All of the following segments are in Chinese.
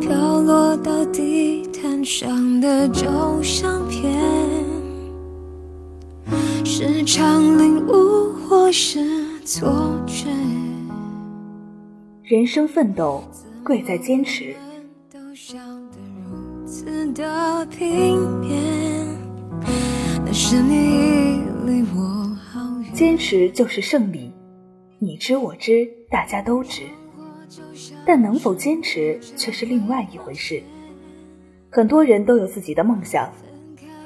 飘落到地毯上的旧相片，时常领悟或是错觉？人生奋斗贵在坚持。都笑得如此的平面，那是你离我好远。坚持就是胜利，你知我知，大家都知。但能否坚持却是另外一回事。很多人都有自己的梦想，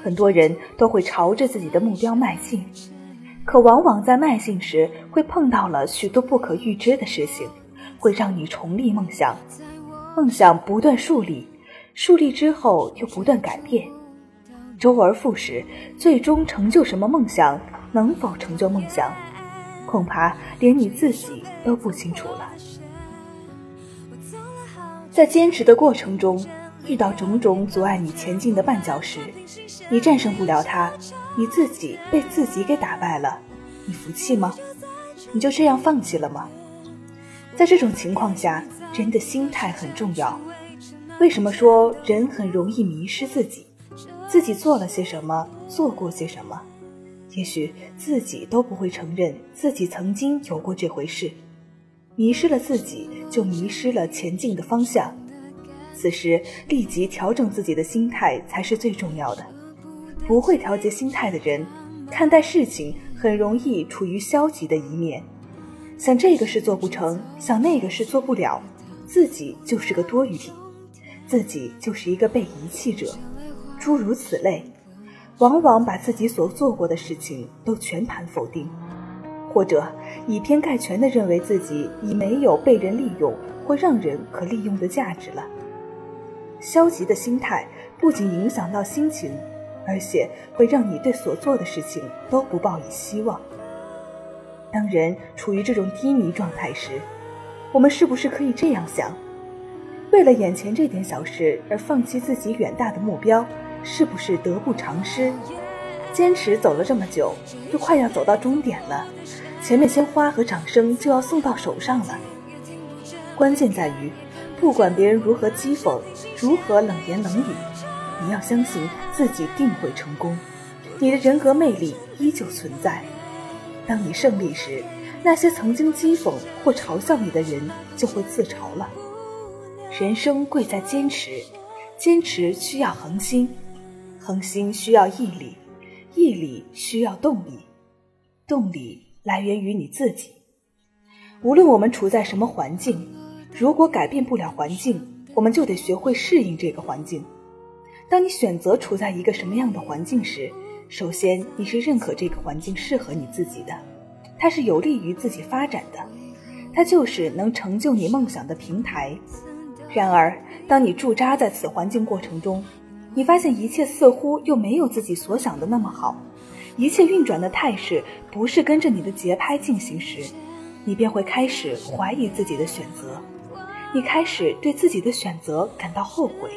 很多人都会朝着自己的目标迈进，可往往在迈进时会碰到了许多不可预知的事情，会让你重立梦想。梦想不断树立，树立之后又不断改变，周而复始，最终成就什么梦想？能否成就梦想？恐怕连你自己都不清楚了。在坚持的过程中，遇到种种阻碍你前进的绊脚石，你战胜不了它，你自己被自己给打败了，你服气吗？你就这样放弃了吗？在这种情况下，人的心态很重要。为什么说人很容易迷失自己？自己做了些什么，做过些什么？也许自己都不会承认自己曾经有过这回事。迷失了自己，就迷失了前进的方向。此时立即调整自己的心态才是最重要的。不会调节心态的人，看待事情很容易处于消极的一面，想这个事做不成，想那个事做不了，自己就是个多余体，自己就是一个被遗弃者，诸如此类，往往把自己所做过的事情都全盘否定。或者以偏概全地认为自己已没有被人利用或让人可利用的价值了。消极的心态不仅影响到心情，而且会让你对所做的事情都不抱以希望。当人处于这种低迷状态时，我们是不是可以这样想：为了眼前这点小事而放弃自己远大的目标，是不是得不偿失？坚持走了这么久，都快要走到终点了。前面鲜花和掌声就要送到手上了。关键在于，不管别人如何讥讽，如何冷言冷语，你要相信自己定会成功。你的人格魅力依旧存在。当你胜利时，那些曾经讥讽或嘲笑你的人就会自嘲了。人生贵在坚持，坚持需要恒心，恒心需要毅力，毅力需要动力，动力。来源于你自己。无论我们处在什么环境，如果改变不了环境，我们就得学会适应这个环境。当你选择处在一个什么样的环境时，首先你是认可这个环境适合你自己的，它是有利于自己发展的，它就是能成就你梦想的平台。然而，当你驻扎在此环境过程中，你发现一切似乎又没有自己所想的那么好。一切运转的态势不是跟着你的节拍进行时，你便会开始怀疑自己的选择，你开始对自己的选择感到后悔。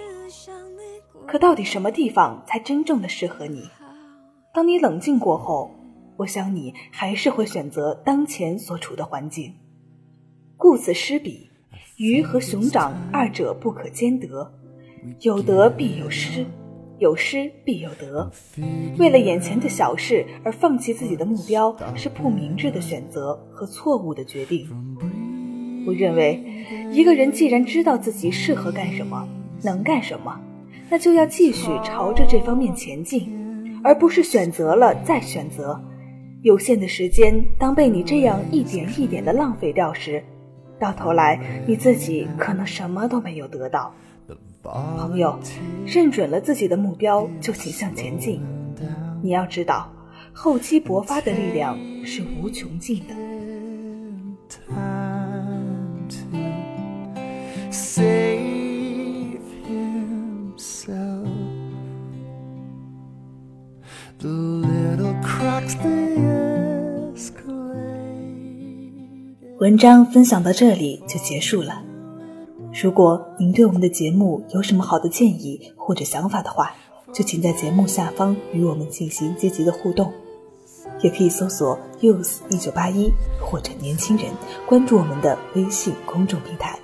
可到底什么地方才真正的适合你？当你冷静过后，我想你还是会选择当前所处的环境。顾此失彼，鱼和熊掌二者不可兼得，有得必有失。有失必有得，为了眼前的小事而放弃自己的目标，是不明智的选择和错误的决定。我认为，一个人既然知道自己适合干什么，能干什么，那就要继续朝着这方面前进，而不是选择了再选择。有限的时间，当被你这样一点一点的浪费掉时，到头来你自己可能什么都没有得到。朋友，认准了自己的目标，就请向前进。你要知道，厚积薄发的力量是无穷尽的。文章分享到这里就结束了。如果您对我们的节目有什么好的建议或者想法的话，就请在节目下方与我们进行积极的互动，也可以搜索 “use 一九八一”或者“年轻人”，关注我们的微信公众平台。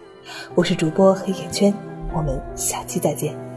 我是主播黑眼圈，我们下期再见。